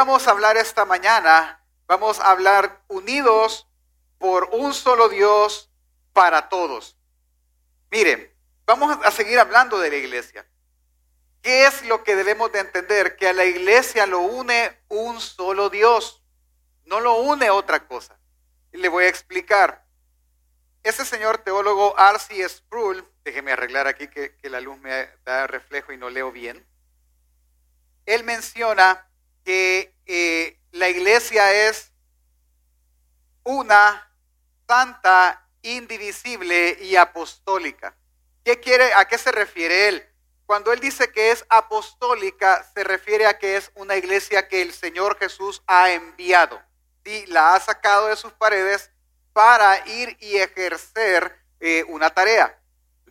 vamos a hablar esta mañana? Vamos a hablar unidos por un solo Dios para todos. Miren, vamos a seguir hablando de la iglesia. ¿Qué es lo que debemos de entender? Que a la iglesia lo une un solo Dios, no lo une otra cosa. Y le voy a explicar. Ese señor teólogo R.C. Sproul, déjeme arreglar aquí que, que la luz me da reflejo y no leo bien. Él menciona que eh, la iglesia es una santa, indivisible y apostólica. ¿Qué quiere, ¿A qué se refiere él? Cuando él dice que es apostólica, se refiere a que es una iglesia que el Señor Jesús ha enviado. y La ha sacado de sus paredes para ir y ejercer eh, una tarea.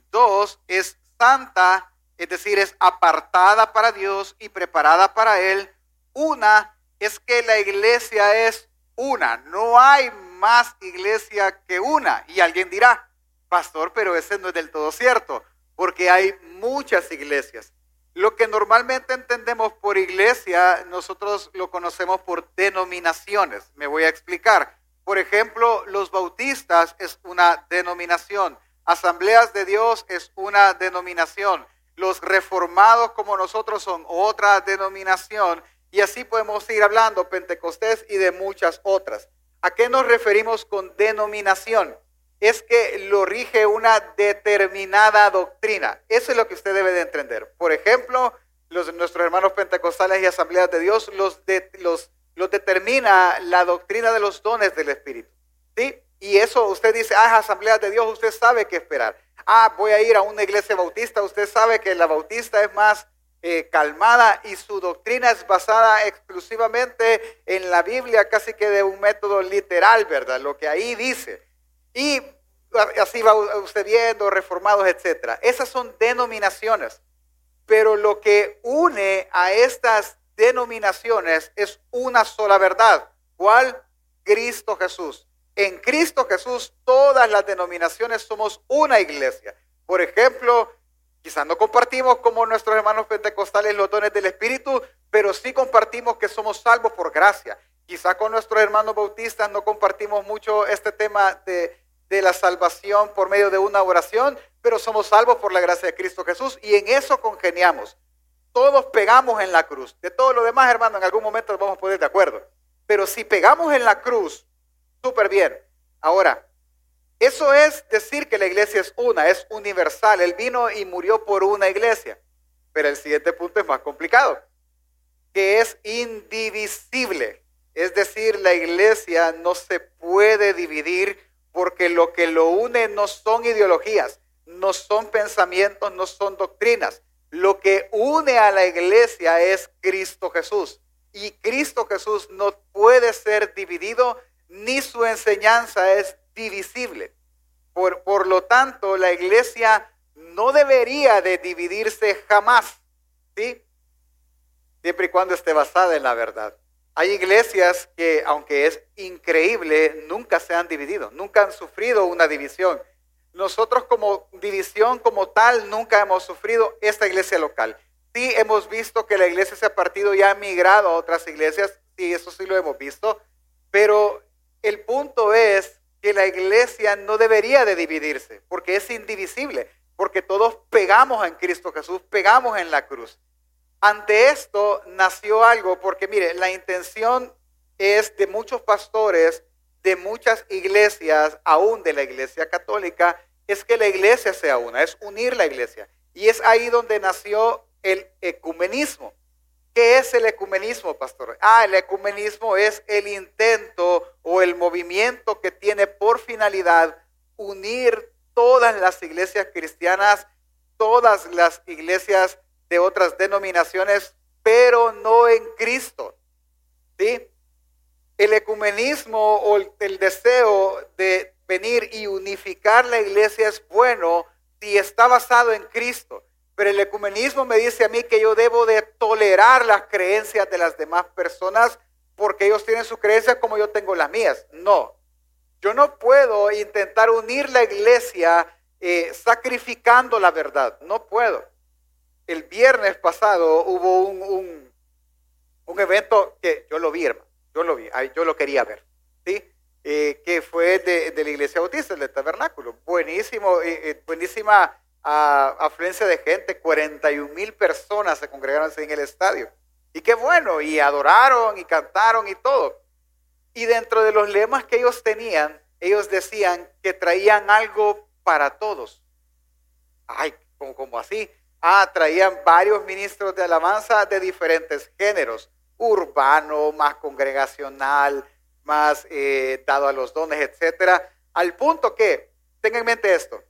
Dos, es santa, es decir, es apartada para Dios y preparada para Él. Una es que la iglesia es una, no hay más iglesia que una. Y alguien dirá, pastor, pero ese no es del todo cierto, porque hay muchas iglesias. Lo que normalmente entendemos por iglesia, nosotros lo conocemos por denominaciones. Me voy a explicar. Por ejemplo, los bautistas es una denominación. Asambleas de Dios es una denominación. Los reformados como nosotros son otra denominación. Y así podemos ir hablando, Pentecostés y de muchas otras. ¿A qué nos referimos con denominación? Es que lo rige una determinada doctrina. Eso es lo que usted debe de entender. Por ejemplo, los, nuestros hermanos pentecostales y asambleas de Dios los, los, determina la doctrina de los dones del Espíritu. ¿Sí? Y eso usted dice, ah, asambleas de Dios, usted sabe qué esperar. Ah, voy a ir a una iglesia bautista, usted sabe que la bautista es más eh, calmada y su doctrina es basada exclusivamente en la Biblia, casi que de un método literal, ¿verdad? Lo que ahí dice. Y así va usted viendo, reformados, etcétera. Esas son denominaciones. Pero lo que une a estas denominaciones es una sola verdad. ¿Cuál? Cristo Jesús. En Cristo Jesús todas las denominaciones somos una iglesia. Por ejemplo, Quizás no compartimos como nuestros hermanos pentecostales los dones del Espíritu, pero sí compartimos que somos salvos por gracia. Quizás con nuestros hermanos bautistas no compartimos mucho este tema de, de la salvación por medio de una oración, pero somos salvos por la gracia de Cristo Jesús y en eso congeniamos. Todos pegamos en la cruz. De todo lo demás, hermano, en algún momento nos vamos a poner de acuerdo. Pero si pegamos en la cruz, súper bien. Ahora, eso es decir que la iglesia es una, es universal. Él vino y murió por una iglesia. Pero el siguiente punto es más complicado, que es indivisible. Es decir, la iglesia no se puede dividir porque lo que lo une no son ideologías, no son pensamientos, no son doctrinas. Lo que une a la iglesia es Cristo Jesús. Y Cristo Jesús no puede ser dividido, ni su enseñanza es divisible. Por, por lo tanto, la iglesia no debería de dividirse jamás, ¿sí? Siempre y cuando esté basada en la verdad. Hay iglesias que, aunque es increíble, nunca se han dividido, nunca han sufrido una división. Nosotros como división como tal nunca hemos sufrido esta iglesia local. Sí hemos visto que la iglesia se ha partido y ha migrado a otras iglesias, sí, eso sí lo hemos visto, pero el punto es que la iglesia no debería de dividirse, porque es indivisible, porque todos pegamos en Cristo Jesús, pegamos en la cruz. Ante esto nació algo, porque mire, la intención es de muchos pastores, de muchas iglesias, aún de la iglesia católica, es que la iglesia sea una, es unir la iglesia. Y es ahí donde nació el ecumenismo. ¿Qué es el ecumenismo, pastor? Ah, el ecumenismo es el intento o el movimiento que tiene por finalidad unir todas las iglesias cristianas, todas las iglesias de otras denominaciones, pero no en Cristo. ¿Sí? El ecumenismo o el deseo de venir y unificar la iglesia es bueno si está basado en Cristo. Pero el ecumenismo me dice a mí que yo debo de tolerar las creencias de las demás personas porque ellos tienen sus creencias como yo tengo las mías. No, yo no puedo intentar unir la iglesia eh, sacrificando la verdad. No puedo. El viernes pasado hubo un, un evento que yo lo vi, hermano, yo lo vi, yo lo quería ver, ¿sí? Eh, que fue de, la Iglesia Bautista, del Tabernáculo. Buenísimo, eh, buenísima uh, afluencia de gente, 41 mil personas se congregaron en el estadio. Y qué bueno, y adoraron y cantaron y todo. Y dentro de los lemas que ellos tenían, ellos decían que traían algo para todos. Ay, como, así. Ah, traían varios ministros de alabanza de diferentes géneros, urbano, más congregacional, más eh, dado a los dones, etcétera, al punto que, tengan en mente esto,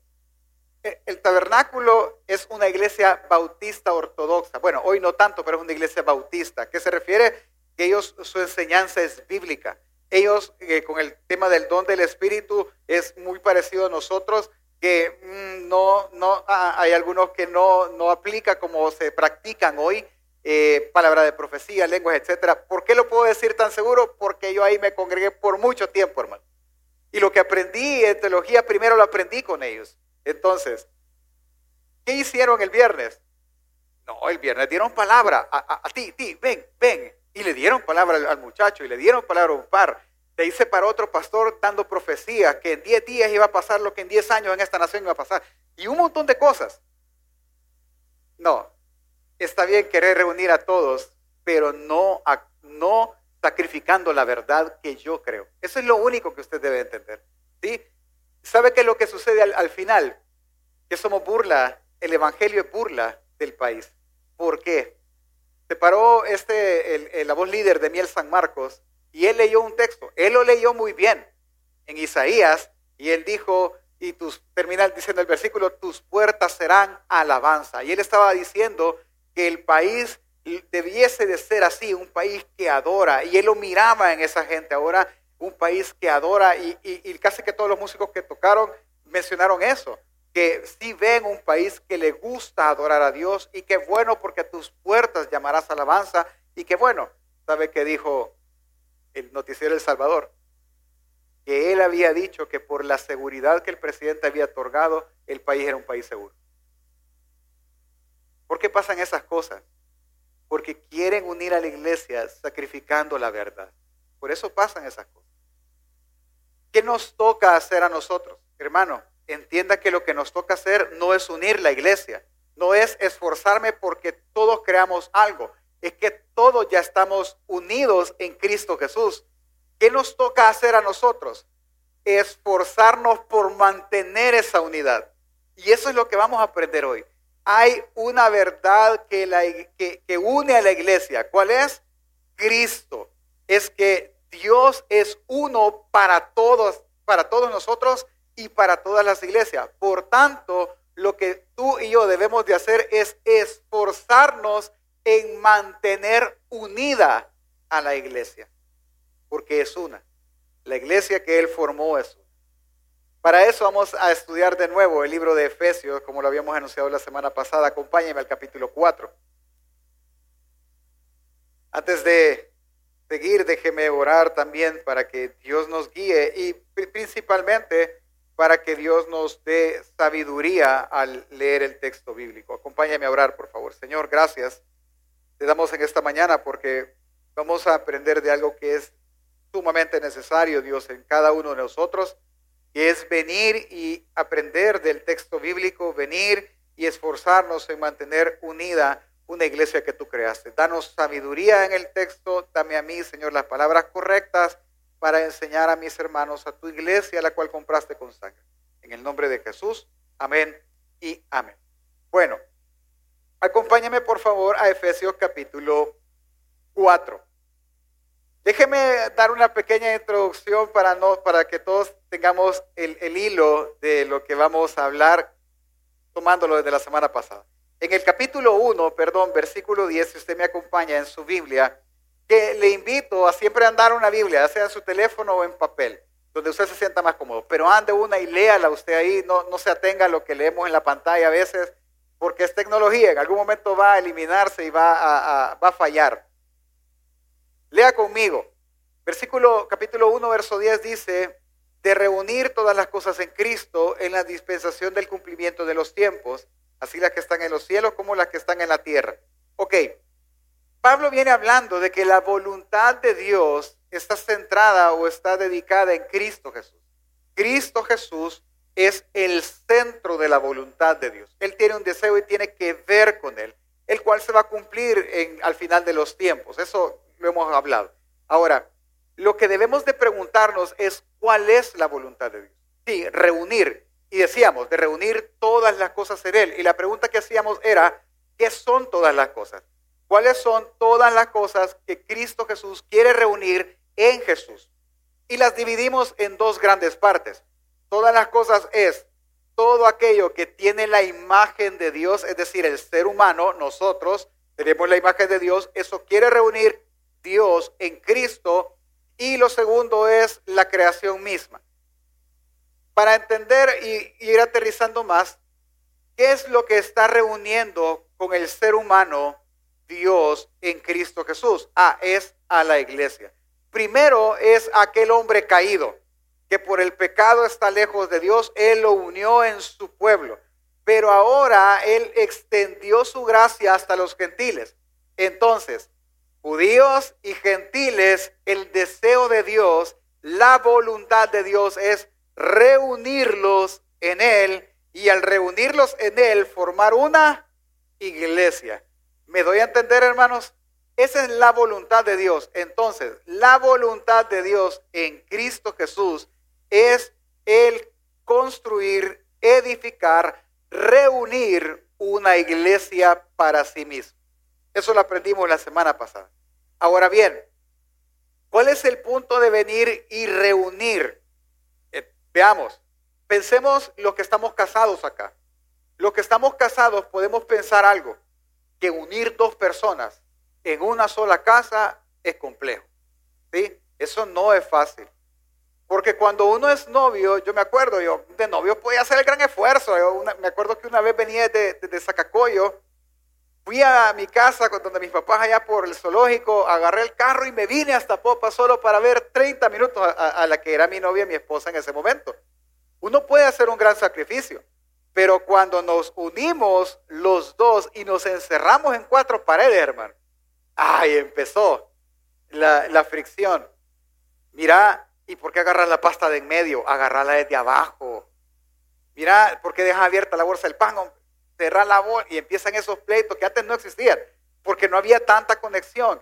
el tabernáculo es una iglesia bautista ortodoxa. Bueno, hoy no tanto, pero es una iglesia bautista. ¿Qué se refiere? Que ellos, su enseñanza es bíblica. Ellos, eh, con el tema del don del Espíritu, es muy parecido a nosotros que mm, no, no, ah, hay algunos que no, no aplica como se practican hoy, eh, palabra de profecía, lenguas, etcétera. ¿Por qué lo puedo decir tan seguro? Porque yo ahí me congregué por mucho tiempo, hermano. Y lo que aprendí en teología, primero lo aprendí con ellos. Entonces, ¿qué hicieron el viernes? No, el viernes dieron palabra a, ti, ti, ven, ven. Y le dieron palabra al, muchacho y le dieron palabra a un par de hice para otro pastor dando profecía que en 10 días iba a pasar lo que en 10 años en esta nación iba a pasar. Y un montón de cosas. No, está bien querer reunir a todos, pero no, no sacrificando la verdad que yo creo. Eso es lo único que usted debe entender. ¿sí? ¿Sabe qué es lo que sucede al, final? Que somos burla, el Evangelio es burla del país. ¿Por qué? Se paró este, la voz líder de Miel San Marcos y él leyó un texto, él lo leyó muy bien en Isaías y él dijo, y tus, termina diciendo el versículo, tus puertas serán alabanza. Y él estaba diciendo que el país debiese de ser así, un país que adora. Y él lo miraba en esa gente, ahora un país que adora. Y, casi que todos los músicos que tocaron mencionaron eso, que si ven un país que le gusta adorar a Dios y que bueno porque tus puertas llamarás alabanza. Y que bueno, ¿sabe qué dijo el noticiero El Salvador, que él había dicho que por la seguridad que el presidente había otorgado, el país era un país seguro. ¿Por qué pasan esas cosas? Porque quieren unir a la iglesia sacrificando la verdad. Por eso pasan esas cosas. ¿Qué nos toca hacer a nosotros? Hermano, entienda que lo que nos toca hacer no es unir la iglesia, no es esforzarme porque todos creamos algo, es que todos ya estamos unidos en Cristo Jesús. ¿Qué nos toca hacer a nosotros? Esforzarnos por mantener esa unidad. Y eso es lo que vamos a aprender hoy. Hay una verdad que, que une a la iglesia. ¿Cuál es? Cristo. Es que Dios es uno para todos, para todos nosotros y para todas las iglesias. Por tanto, lo que tú y yo debemos de hacer es esforzarnos en mantener unida a la iglesia, porque es una. La iglesia que él formó es una. Para eso vamos a estudiar de nuevo el libro de Efesios, como lo habíamos anunciado la semana pasada. Acompáñenme al capítulo 4. Antes de seguir, déjeme orar también para que Dios nos guíe y principalmente para que Dios nos dé sabiduría al leer el texto bíblico. Acompáñame a orar, por favor. Señor, gracias te damos en esta mañana porque vamos a aprender de algo que es sumamente necesario, Dios, en cada uno de nosotros, que es venir y aprender del texto bíblico, venir y esforzarnos en mantener unida una iglesia que tú creaste. Danos sabiduría en el texto, dame a mí, Señor, las palabras correctas para enseñar a mis hermanos a tu iglesia, la cual compraste con sangre. En el nombre de Jesús, amén y amén. Bueno, Acompáñame por favor a Efesios capítulo 4. Déjeme dar una pequeña introducción para, no, para que todos tengamos el, el hilo de lo que vamos a hablar tomándolo desde la semana pasada. En el capítulo 1, perdón, versículo 10, si usted me acompaña en su Biblia, que le invito a siempre andar una Biblia, sea en su teléfono o en papel, donde usted se sienta más cómodo, pero ande una y léala usted ahí, no, no se atenga a lo que leemos en la pantalla a veces, porque es tecnología, en algún momento va a eliminarse y va a, va a fallar. Lea conmigo. Versículo capítulo 1, verso 10 dice, de reunir todas las cosas en Cristo en la dispensación del cumplimiento de los tiempos, así las que están en los cielos como las que están en la tierra. Ok, Pablo viene hablando de que la voluntad de Dios está centrada o está dedicada en Cristo Jesús. Cristo Jesús es el centro de la voluntad de Dios. Él tiene un deseo y tiene que ver con él, el cual se va a cumplir en, al final de los tiempos. Eso lo hemos hablado. Ahora, lo que debemos de preguntarnos es cuál es la voluntad de Dios. Sí, reunir. Y decíamos, de reunir todas las cosas en Él. Y la pregunta que hacíamos era, ¿qué son todas las cosas? ¿Cuáles son todas las cosas que Cristo Jesús quiere reunir en Jesús? Y las dividimos en dos grandes partes. Todas las cosas es todo aquello que tiene la imagen de Dios, es decir, el ser humano, nosotros tenemos la imagen de Dios, eso quiere reunir Dios en Cristo. Y lo segundo es la creación misma. Para entender y ir aterrizando más, ¿qué es lo que está reuniendo con el ser humano Dios en Cristo Jesús? Ah, es a la iglesia. Primero es aquel hombre caído que por el pecado está lejos de Dios, Él lo unió en su pueblo. Pero ahora Él extendió su gracia hasta los gentiles. Entonces, judíos y gentiles, el deseo de Dios, la voluntad de Dios es reunirlos en Él y al reunirlos en Él formar una iglesia. ¿Me doy a entender, hermanos? Esa es la voluntad de Dios. Entonces, la voluntad de Dios en Cristo Jesús es el construir, edificar, reunir una iglesia para sí mismo. Eso lo aprendimos la semana pasada. Ahora bien, ¿cuál es el punto de venir y reunir? Veamos, pensemos los que estamos casados acá. Los que estamos casados podemos pensar algo, que unir dos personas en una sola casa es complejo. ¿sí? Eso no es fácil. Porque cuando uno es novio, yo me acuerdo, yo de novio podía hacer el gran esfuerzo. Yo me acuerdo que una vez venía de, de, Zacacoyo, fui a mi casa donde mis papás allá por el zoológico, agarré el carro y me vine hasta Popa solo para ver 30 minutos a, la que era mi novia y mi esposa en ese momento. Uno puede hacer un gran sacrificio, pero cuando nos unimos los dos y nos encerramos en cuatro paredes, hermano, ay, empezó la, la fricción. Mira, ¿Y por qué agarras la pasta de en medio? Agarrarla desde abajo. Mira, ¿por qué dejas abierta la bolsa del pan? Cerrar la bolsa y empiezan esos pleitos que antes no existían, porque no había tanta conexión.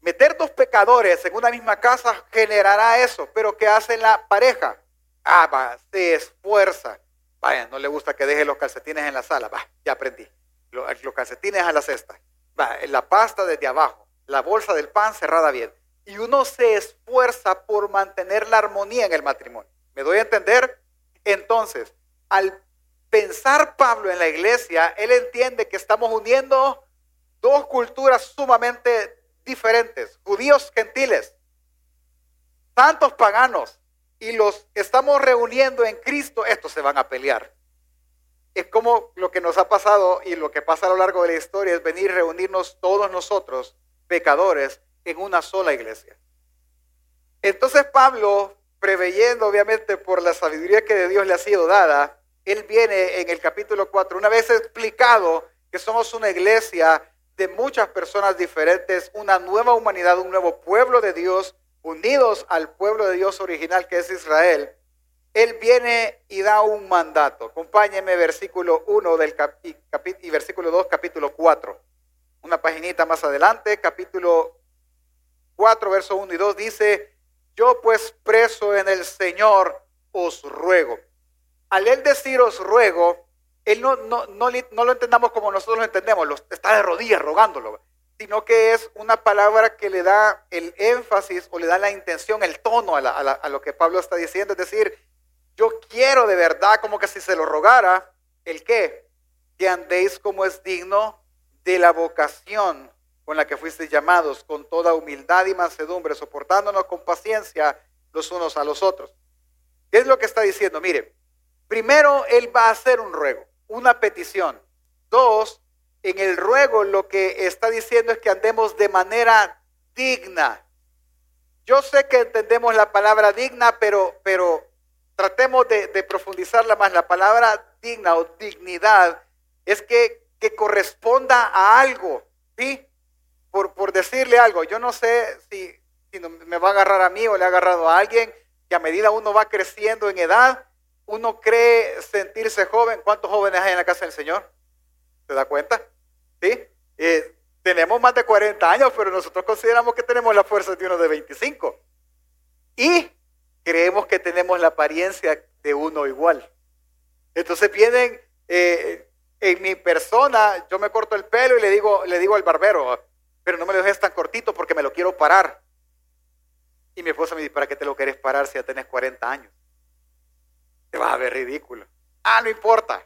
Meter dos pecadores en una misma casa generará eso, pero ¿qué hace la pareja? Ah, va, se esfuerza. Vaya, no le gusta que deje los calcetines en la sala. Va, ya aprendí. Los, los calcetines a la cesta. Va, la pasta desde abajo. La bolsa del pan cerrada bien y uno se esfuerza por mantener la armonía en el matrimonio. ¿Me doy a entender? Entonces, al pensar Pablo en la iglesia, él entiende que estamos uniendo dos culturas sumamente diferentes, judíos gentiles, santos paganos, y los estamos reuniendo en Cristo, estos se van a pelear. Es como lo que nos ha pasado y lo que pasa a lo largo de la historia es venir, reunirnos todos nosotros, pecadores, en una sola iglesia. Entonces Pablo, preveyendo obviamente por la sabiduría que de Dios le ha sido dada, él viene en el capítulo 4, una vez explicado que somos una iglesia de muchas personas diferentes, una nueva humanidad, un nuevo pueblo de Dios, unidos al pueblo de Dios original que es Israel, él viene y da un mandato. Acompáñeme versículo 1 del y versículo 2, capítulo 4. Una paginita más adelante, capítulo 4, verso 1 y 2 dice, yo pues preso en el Señor os ruego. Al él decir os ruego, él no, no, no, lo entendamos como nosotros lo entendemos, está de rodillas rogándolo, sino que es una palabra que le da el énfasis o le da la intención, el tono a, a lo que Pablo está diciendo. Es decir, yo quiero de verdad, como que si se lo rogara, ¿el qué? Que andéis como es digno de la vocación con la que fuisteis llamados, con toda humildad y mansedumbre, soportándonos con paciencia los unos a los otros. ¿Qué es lo que está diciendo? Mire, primero Él va a hacer un ruego, una petición. Dos, en el ruego lo que está diciendo es que andemos de manera digna. Yo sé que entendemos la palabra digna, pero, pero tratemos de, profundizarla más. La palabra digna o dignidad es que, que corresponda a algo, ¿sí? por, por decirle algo, yo no sé si, si me va a agarrar a mí o le ha agarrado a alguien, que a medida uno va creciendo en edad, uno cree sentirse joven. ¿Cuántos jóvenes hay en la casa del Señor? ¿Se da cuenta? ¿Sí? Eh, tenemos más de 40 años, pero nosotros consideramos que tenemos la fuerza de uno de 25. Y creemos que tenemos la apariencia de uno igual. Entonces vienen eh, en mi persona, yo me corto el pelo y le digo, le digo al barbero, pero no me lo dejes tan cortito porque me lo quiero parar. Y mi esposa me dice, ¿para qué te lo quieres parar si ya tenés 40 años? Te vas a ver ridículo. Ah, no importa.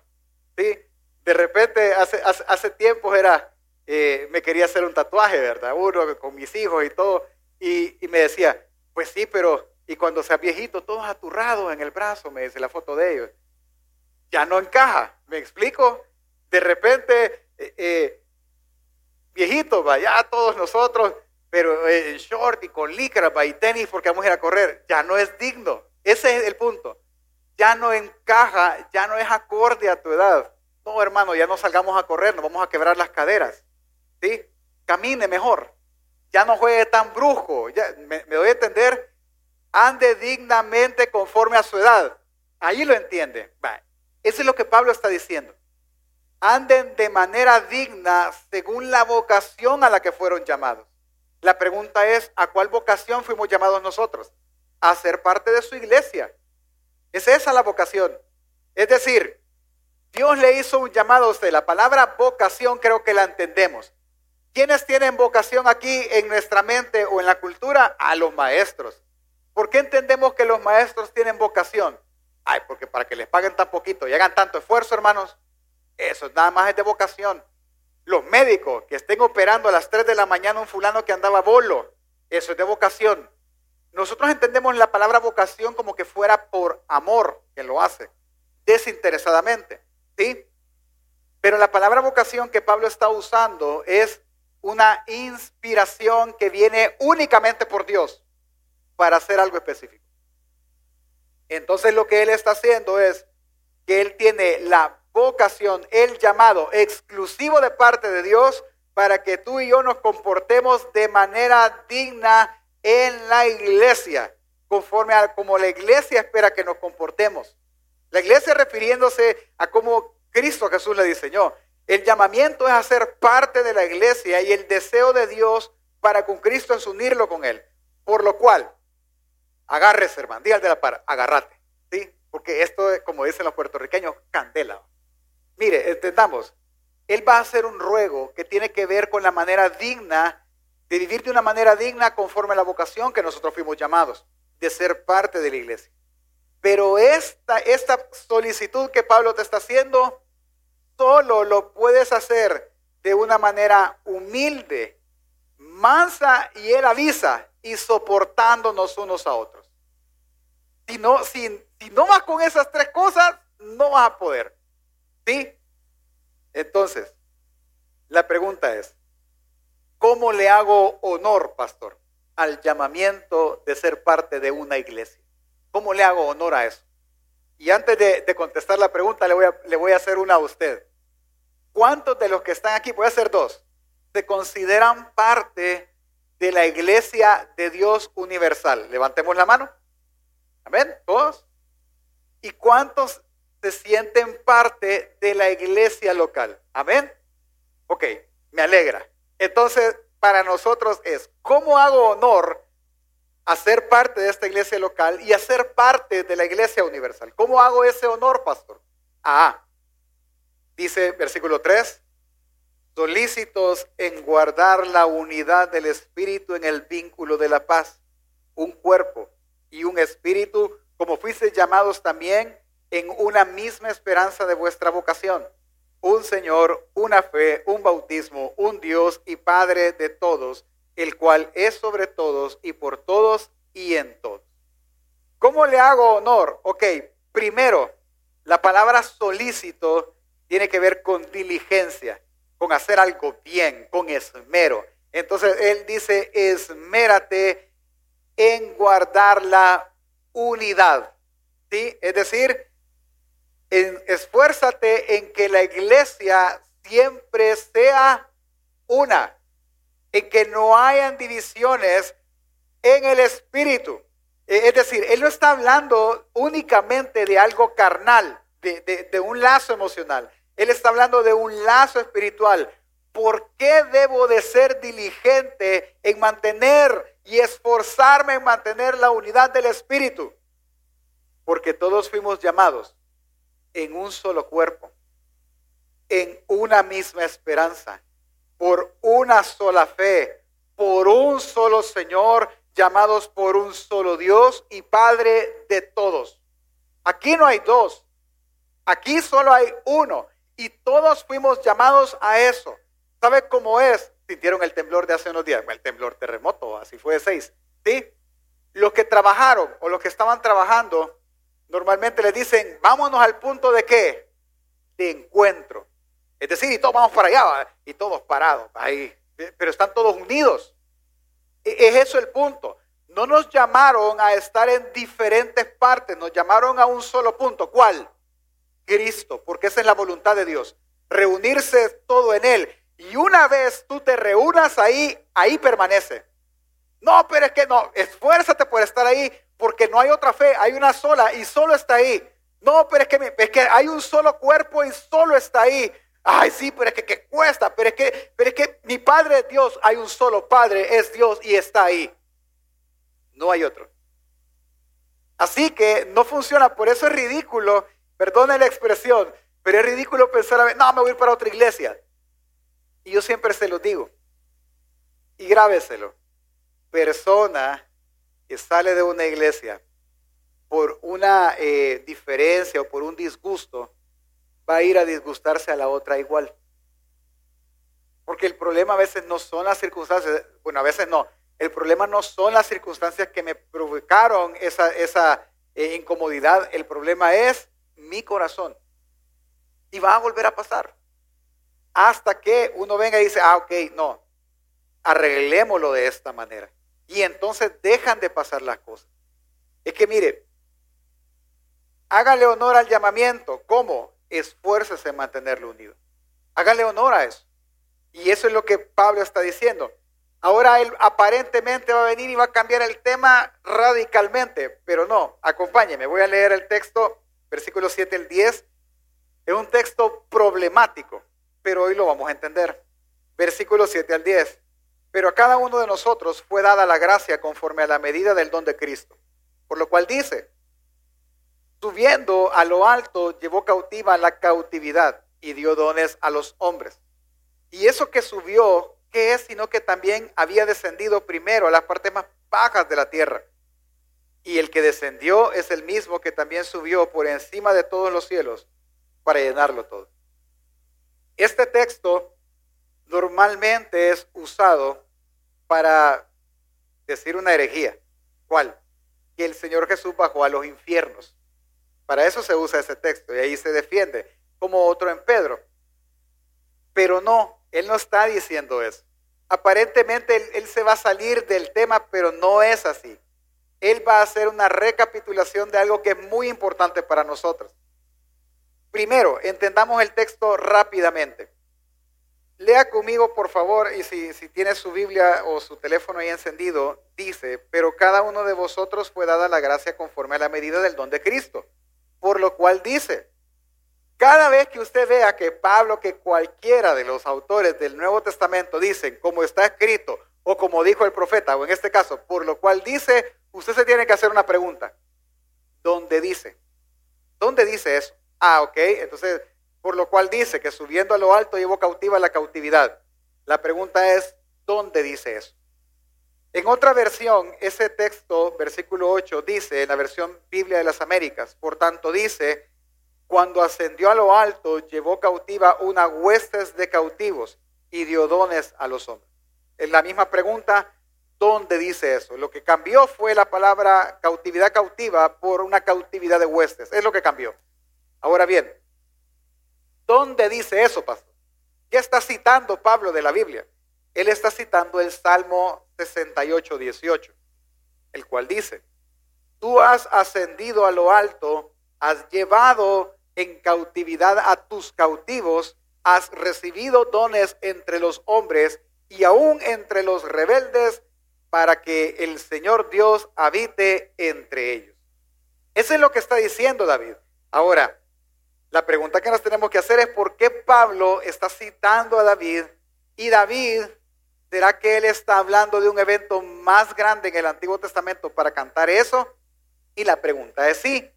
¿Sí? De repente, hace, hace, tiempo era, eh, me quería hacer un tatuaje, ¿verdad? Uno con mis hijos y todo. Y, y me decía, pues sí, pero y cuando sea viejito, todos aturrados en el brazo, me dice la foto de ellos. Ya no encaja, ¿me explico? De repente, eh, eh, viejito, vaya todos nosotros, pero en short y con licra, y tenis porque vamos a ir a correr, ya no es digno. Ese es el punto. Ya no encaja, ya no es acorde a tu edad. No, hermano, ya no salgamos a correr, nos vamos a quebrar las caderas. ¿Sí? Camine mejor. Ya no juegue tan brujo. Ya, me, me doy a entender ande dignamente conforme a su edad. Ahí lo entiende. Eso es lo que Pablo está diciendo. Anden de manera digna según la vocación a la que fueron llamados. La pregunta es, ¿a cuál vocación fuimos llamados nosotros? A ser parte de su iglesia. Es esa la vocación. Es decir, Dios le hizo un llamado a usted. La palabra vocación creo que la entendemos. ¿Quiénes tienen vocación aquí en nuestra mente o en la cultura? A los maestros. ¿Por qué entendemos que los maestros tienen vocación? Ay, porque para que les paguen tan poquito y hagan tanto esfuerzo, hermanos, eso nada más es de vocación. Los médicos que estén operando a las 3 de la mañana un fulano que andaba bolo, eso es de vocación. Nosotros entendemos la palabra vocación como que fuera por amor que lo hace, desinteresadamente, ¿sí? Pero la palabra vocación que Pablo está usando es una inspiración que viene únicamente por Dios para hacer algo específico. Entonces lo que él está haciendo es que él tiene la vocación, el llamado exclusivo de parte de Dios para que tú y yo nos comportemos de manera digna en la iglesia, conforme a como la iglesia espera que nos comportemos. La iglesia refiriéndose a cómo Cristo Jesús le diseñó. El llamamiento es hacer parte de la iglesia y el deseo de Dios para con Cristo es unirlo con Él. Por lo cual, Agárrese, hermano. Dígale de la par, agárrate. ¿Sí? Porque esto, como dicen los puertorriqueños, candela. Mire, entendamos. Él va a hacer un ruego que tiene que ver con la manera digna de vivir de una manera digna conforme a la vocación que nosotros fuimos llamados, de ser parte de la iglesia. Pero esta, esta solicitud que Pablo te está haciendo, solo lo puedes hacer de una manera humilde, mansa, y él avisa, y soportándonos unos a otros. Si no, si, si no vas con esas tres cosas, no vas a poder. ¿Sí? Entonces, la pregunta es, ¿cómo le hago honor, pastor, al llamamiento de ser parte de una iglesia? ¿Cómo le hago honor a eso? Y antes de, contestar la pregunta, le voy, a, le voy a hacer una a usted. ¿Cuántos de los que están aquí, voy a hacer dos, se consideran parte de la iglesia de Dios universal? Levantemos la mano. Amén. ¿Todos? ¿Y cuántos se sienten parte de la iglesia local? Amén. Ok, me alegra. Entonces, para nosotros es, ¿cómo hago honor a ser parte de esta iglesia local y a ser parte de la iglesia universal? ¿Cómo hago ese honor, pastor? Ah, dice versículo 3, solícitos en guardar la unidad del Espíritu en el vínculo de la paz, un cuerpo y un espíritu, como fuisteis llamados también en una misma esperanza de vuestra vocación. Un Señor, una fe, un bautismo, un Dios y Padre de todos, el cual es sobre todos y por todos y en todos. ¿Cómo le hago honor? Ok, primero, la palabra solícito tiene que ver con diligencia con hacer algo bien, con esmero. Entonces él dice, esmérate en guardar la unidad. ¿Sí? Es decir, esfuérzate en que la iglesia siempre sea una. en que no hayan divisiones en el espíritu. E, es decir, Él no está hablando únicamente de algo carnal, de, de un lazo emocional. Él está hablando de un lazo espiritual. ¿Por qué debo de ser diligente en mantener y esforzarme en mantener la unidad del espíritu? Porque todos fuimos llamados en un solo cuerpo, en una misma esperanza, por una sola fe, por un solo Señor, llamados por un solo Dios y Padre de todos. Aquí no hay dos, aquí solo hay uno y todos fuimos llamados a eso. ¿Sabe cómo es? Sintieron el temblor de hace unos días, el temblor terremoto, así fue de seis. ¿Sí? Los que trabajaron o los que estaban trabajando normalmente le dicen, vámonos al punto de qué? De encuentro. Es decir, y todos vamos para allá, y todos parados ahí, pero están todos unidos. E, es eso el punto. No nos llamaron a estar en diferentes partes, nos llamaron a un solo punto. ¿Cuál? Cristo, porque esa es la voluntad de Dios. Reunirse todo en Él. Y una vez tú te reúnas ahí, ahí permanece. No, pero es que no, esfuérzate por estar ahí, porque no hay otra fe, hay una sola y solo está ahí. No, pero es que, es que hay un solo cuerpo y solo está ahí. Ay, sí, pero es que, cuesta, pero es que, pero es que mi Padre es Dios, hay un solo Padre, es Dios y está ahí. No hay otro. Así que no funciona, por eso es ridículo, perdone la expresión, pero es ridículo pensar, a ver, no, me voy a ir para otra iglesia. Y yo siempre se lo digo, y grábeselo, persona sale de una iglesia por una eh, diferencia o por un disgusto, va a ir a disgustarse a la otra igual. Porque el problema a veces no son las circunstancias, bueno, a veces no, el problema no son las circunstancias que me provocaron esa, esa eh, incomodidad, el problema es mi corazón. Y va a volver a pasar. Hasta que uno venga y dice, ah, ok, no, arreglémoslo de esta manera. Y entonces dejan de pasar las cosas. Es que mire, hágale honor al llamamiento. ¿Cómo? Esfuércese en mantenerlo unido. Hágale honor a eso. Y eso es lo que Pablo está diciendo. Ahora él aparentemente va a venir y va a cambiar el tema radicalmente, pero no, acompáñeme, voy a leer el texto, versículo 7 al 10. Es un texto problemático, pero hoy lo vamos a entender. Versículo 7 al 10. Pero a cada uno de nosotros fue dada la gracia conforme a la medida del don de Cristo. Por lo cual dice, subiendo a lo alto, llevó cautiva la cautividad y dio dones a los hombres. Y eso que subió, ¿qué es? Sino que también había descendido primero a las partes más bajas de la tierra. Y el que descendió es el mismo que también subió por encima de todos los cielos para llenarlo todo. Este texto normalmente es usado para decir una herejía. ¿Cuál? Que el Señor Jesús bajó a los infiernos. Para eso se usa ese texto y ahí se defiende, como otro en Pedro. Pero no, Él no está diciendo eso. Aparentemente él, él se va a salir del tema, pero no es así. Él va a hacer una recapitulación de algo que es muy importante para nosotros. Primero, entendamos el texto rápidamente. Lea conmigo, por favor, y si, tiene su Biblia o su teléfono ahí encendido, dice, pero cada uno de vosotros fue dada la gracia conforme a la medida del don de Cristo. Por lo cual dice, cada vez que usted vea que Pablo, que cualquiera de los autores del Nuevo Testamento dicen, como está escrito, o como dijo el profeta, o en este caso, por lo cual dice, usted se tiene que hacer una pregunta. ¿Dónde dice? ¿Dónde dice eso? Ah, ok, entonces por lo cual dice que subiendo a lo alto llevó cautiva la cautividad. La pregunta es, ¿dónde dice eso? En otra versión, ese texto, versículo 8, dice, en la versión Biblia de las Américas, por tanto dice, cuando ascendió a lo alto, llevó cautiva una huestes de cautivos y dio dones a los hombres. En la misma pregunta, ¿dónde dice eso? Lo que cambió fue la palabra cautividad cautiva por una cautividad de huestes. Es lo que cambió. Ahora bien, ¿Dónde dice eso, pastor? ¿Qué está citando Pablo de la Biblia? Él está citando el Salmo 68, 18, el cual dice, tú has ascendido a lo alto, has llevado en cautividad a tus cautivos, has recibido dones entre los hombres y aún entre los rebeldes, para que el Señor Dios habite entre ellos. Eso es lo que está diciendo David. Ahora, la pregunta que nos tenemos que hacer es por qué Pablo está citando a David y David, ¿será que él está hablando de un evento más grande en el Antiguo Testamento para cantar eso? Y la pregunta es sí.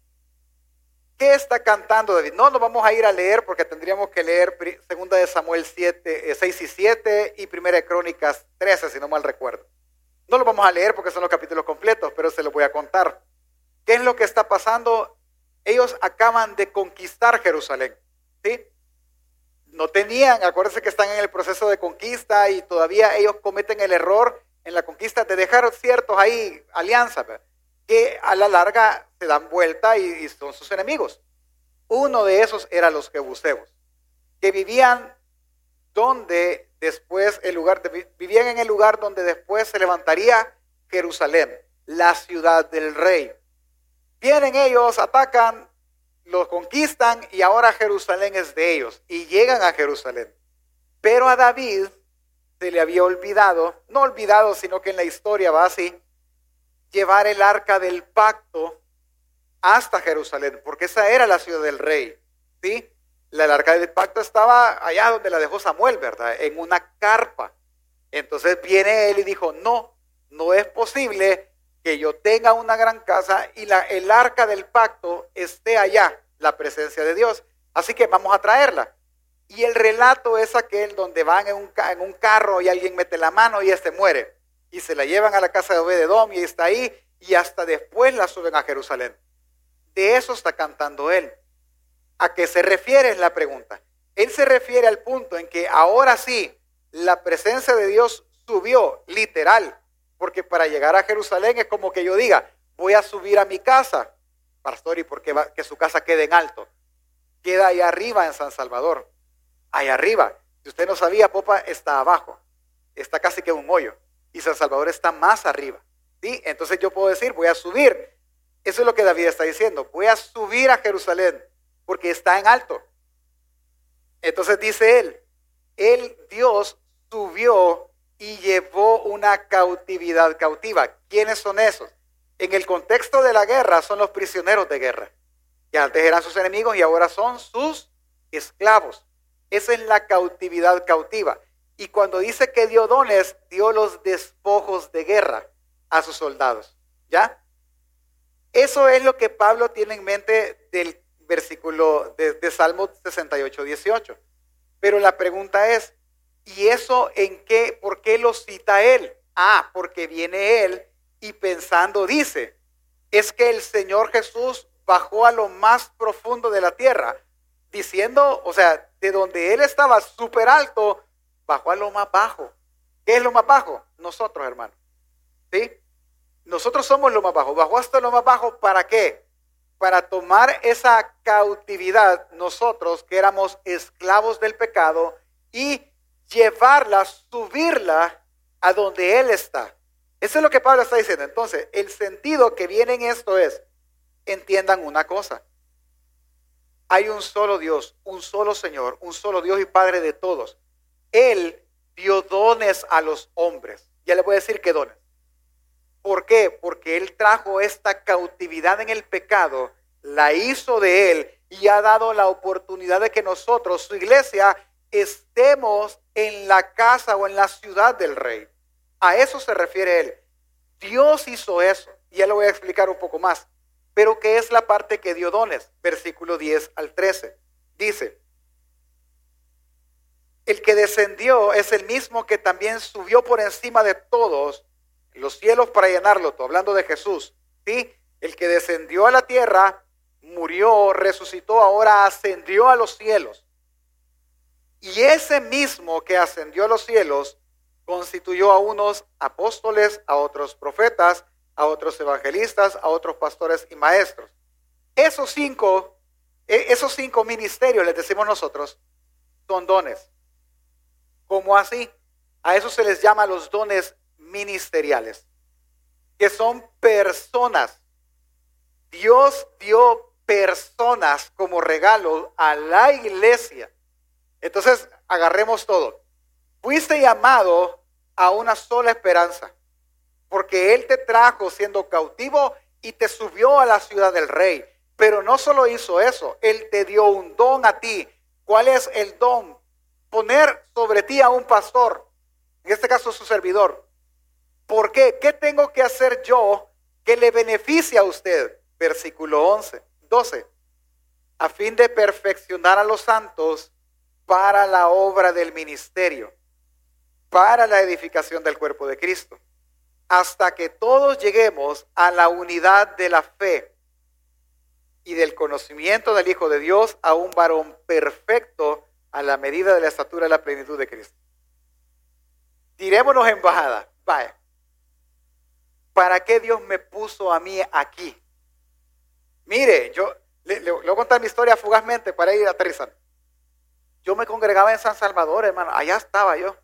¿Qué está cantando David? No nos vamos a ir a leer porque tendríamos que leer 2 de Samuel 7, 6 eh, y 7 y 1 de Crónicas 13, si no mal recuerdo. No lo vamos a leer porque son los capítulos completos, pero se los voy a contar. ¿Qué es lo que está pasando? Ellos acaban de conquistar Jerusalén. ¿sí? No tenían, acuérdense que están en el proceso de conquista y todavía ellos cometen el error en la conquista de dejar ciertos ahí alianzas que a la larga se dan vuelta y, son sus enemigos. Uno de esos era los jebuseos, que vivían donde después el lugar, vivían en el lugar donde después se levantaría Jerusalén, la ciudad del rey. Vienen ellos, atacan, los conquistan y ahora Jerusalén es de ellos y llegan a Jerusalén. Pero a David se le había olvidado, no olvidado, sino que en la historia va así, llevar el arca del pacto hasta Jerusalén, porque esa era la ciudad del rey. ¿sí? La arca del pacto estaba allá donde la dejó Samuel, ¿verdad? En una carpa. Entonces viene él y dijo, no, no es posible que yo tenga una gran casa y la, el arca del pacto esté allá, la presencia de Dios. Así que vamos a traerla. Y el relato es aquel donde van en un, en un carro y alguien mete la mano y este muere y se la llevan a la casa de Obededom y está ahí y hasta después la suben a Jerusalén. De eso está cantando él. ¿A qué se refiere es la pregunta? Él se refiere al punto en que ahora sí la presencia de Dios subió, literal, porque para llegar a Jerusalén es como que yo diga, voy a subir a mi casa, pastor, y porque va, que su casa quede en alto. Queda ahí arriba en San Salvador, ahí arriba. Si usted no sabía, Popa está abajo, está casi que un hoyo y San Salvador está más arriba. ¿sí? Entonces yo puedo decir, voy a subir. Eso es lo que David está diciendo. Voy a subir a Jerusalén porque está en alto. Entonces dice él, el Dios subió y llevó una cautividad cautiva. ¿Quiénes son esos? En el contexto de la guerra son los prisioneros de guerra, que antes eran sus enemigos y ahora son sus esclavos. Esa es la cautividad cautiva. Y cuando dice que dio dones, dio los despojos de guerra a sus soldados. ¿Ya? Eso es lo que Pablo tiene en mente del versículo de, Salmo 68, 18. Pero la pregunta es, ¿y eso en qué, por qué lo cita él? Ah, porque viene él y pensando dice, es que el Señor Jesús bajó a lo más profundo de la tierra, diciendo, o sea, de donde él estaba súper alto, bajó a lo más bajo. ¿Qué es lo más bajo? Nosotros, hermano. ¿Sí? Nosotros somos lo más bajo. Bajó hasta lo más bajo, ¿para qué? Para tomar esa cautividad, nosotros que éramos esclavos del pecado, y llevarla, subirla a donde Él está. Eso es lo que Pablo está diciendo. Entonces, el sentido que viene en esto es, entiendan una cosa. Hay un solo Dios, un solo Señor, un solo Dios y Padre de todos. Él dio dones a los hombres. Ya le voy a decir qué dones. ¿Por qué? Porque Él trajo esta cautividad en el pecado, la hizo de Él y ha dado la oportunidad de que nosotros, su iglesia, estemos en la casa o en la ciudad del rey. A eso se refiere Él. Dios hizo eso. Y ya lo voy a explicar un poco más. Pero ¿qué es la parte que dio dones? Versículo 10 al 13. Dice, el que descendió es el mismo que también subió por encima de todos los cielos para llenarlo, todo, hablando de Jesús. ¿sí? El que descendió a la tierra, murió, resucitó, ahora ascendió a los cielos. Y ese mismo que ascendió a los cielos constituyó a unos apóstoles, a otros profetas, a otros evangelistas, a otros pastores y maestros. Esos cinco, e, esos cinco ministerios, les decimos nosotros, son dones. ¿Cómo así? A eso se les llama los dones ministeriales, que son personas. Dios dio personas como regalo a la iglesia. Entonces, agarremos todo. Fuiste llamado a una sola esperanza, porque Él te trajo siendo cautivo y te subió a la ciudad del rey. Pero no solo hizo eso, Él te dio un don a ti. ¿Cuál es el don? Poner sobre ti a un pastor, en este caso su servidor. ¿Por qué? ¿Qué tengo que hacer yo que le beneficie a usted? Versículo 11, 12. A fin de perfeccionar a los santos para la obra del ministerio, para la edificación del cuerpo de Cristo, hasta que todos lleguemos a la unidad de la fe y del conocimiento del Hijo de Dios a un varón perfecto a la medida de la estatura de la plenitud de Cristo. Tirémonos en bajada. Vaya. ¿Para qué Dios me puso a mí aquí? Mire, yo le, voy a contar mi historia fugazmente para ir aterrizando. Yo me congregaba en San Salvador, hermano. Allá estaba yo.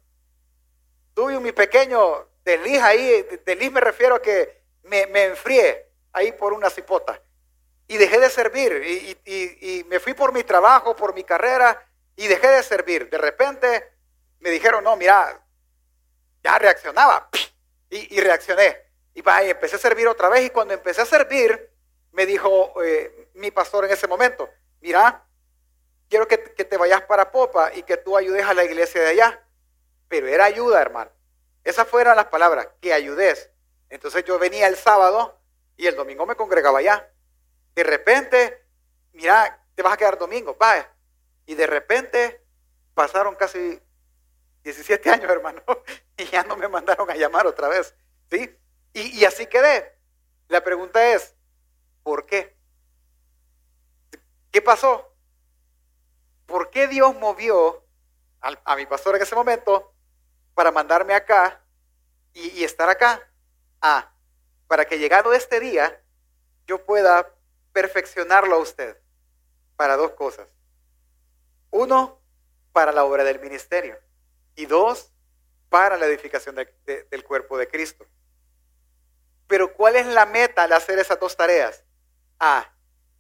Tuve mi pequeño desliz ahí. Desliz me refiero a que me, me enfrié ahí por una cipota. Y dejé de servir. Y, me fui por mi trabajo, por mi carrera. Y dejé de servir. De repente me dijeron, no, mira, ya reaccionaba. Y, reaccioné. Y, empecé a servir otra vez. Y cuando empecé a servir, me dijo eh, mi pastor en ese momento, mira, quiero que, te vayas para Popa y que tú ayudes a la iglesia de allá. Pero era ayuda, hermano. Esas fueron las palabras, que ayudes. Entonces yo venía el sábado y el domingo me congregaba allá. De repente, mira, te vas a quedar domingo, vaya. Y de repente pasaron casi 17 años, hermano, y ya no me mandaron a llamar otra vez. ¿Sí? Y, y así quedé. La pregunta es, ¿por qué? ¿Qué pasó? ¿Por qué Dios movió a, mi pastor en ese momento para mandarme acá y, estar acá? Ah, para que llegado este día yo pueda perfeccionarlo a usted para dos cosas. Uno, para la obra del ministerio. Y dos, para la edificación del cuerpo de Cristo. Pero ¿cuál es la meta al hacer esas dos tareas? Ah,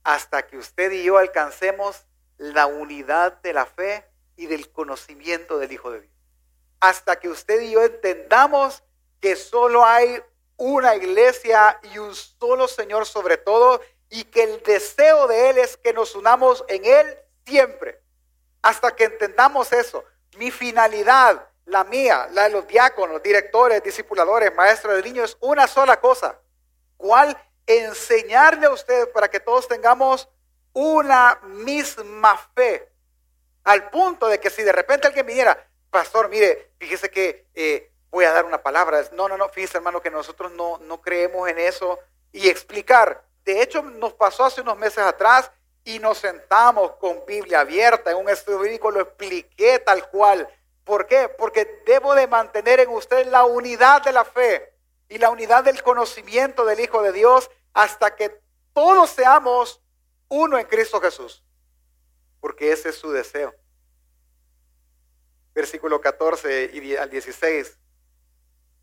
hasta que usted y yo alcancemos la unidad de la fe y del conocimiento del Hijo de Dios. Hasta que usted y yo entendamos que solo hay una iglesia y un solo Señor sobre todo y que el deseo de Él es que nos unamos en Él siempre. Hasta que entendamos eso. Mi finalidad, la mía, la de los diáconos, directores, discipuladores, maestros de niños, es una sola cosa. ¿Cuál? Enseñarle a usted para que todos tengamos una misma fe. Al punto de que si de repente alguien viniera, pastor, mire, fíjese que eh, voy a dar una palabra. No, no, no, fíjese hermano que nosotros no, no creemos en eso. Y explicar. De hecho, nos pasó hace unos meses atrás y nos sentamos con Biblia abierta en un estudio bíblico, lo expliqué tal cual. ¿Por qué? Porque debo de mantener en usted la unidad de la fe y la unidad del conocimiento del Hijo de Dios hasta que todos seamos uno en Cristo Jesús, porque ese es su deseo. Versículo 14 y al 16,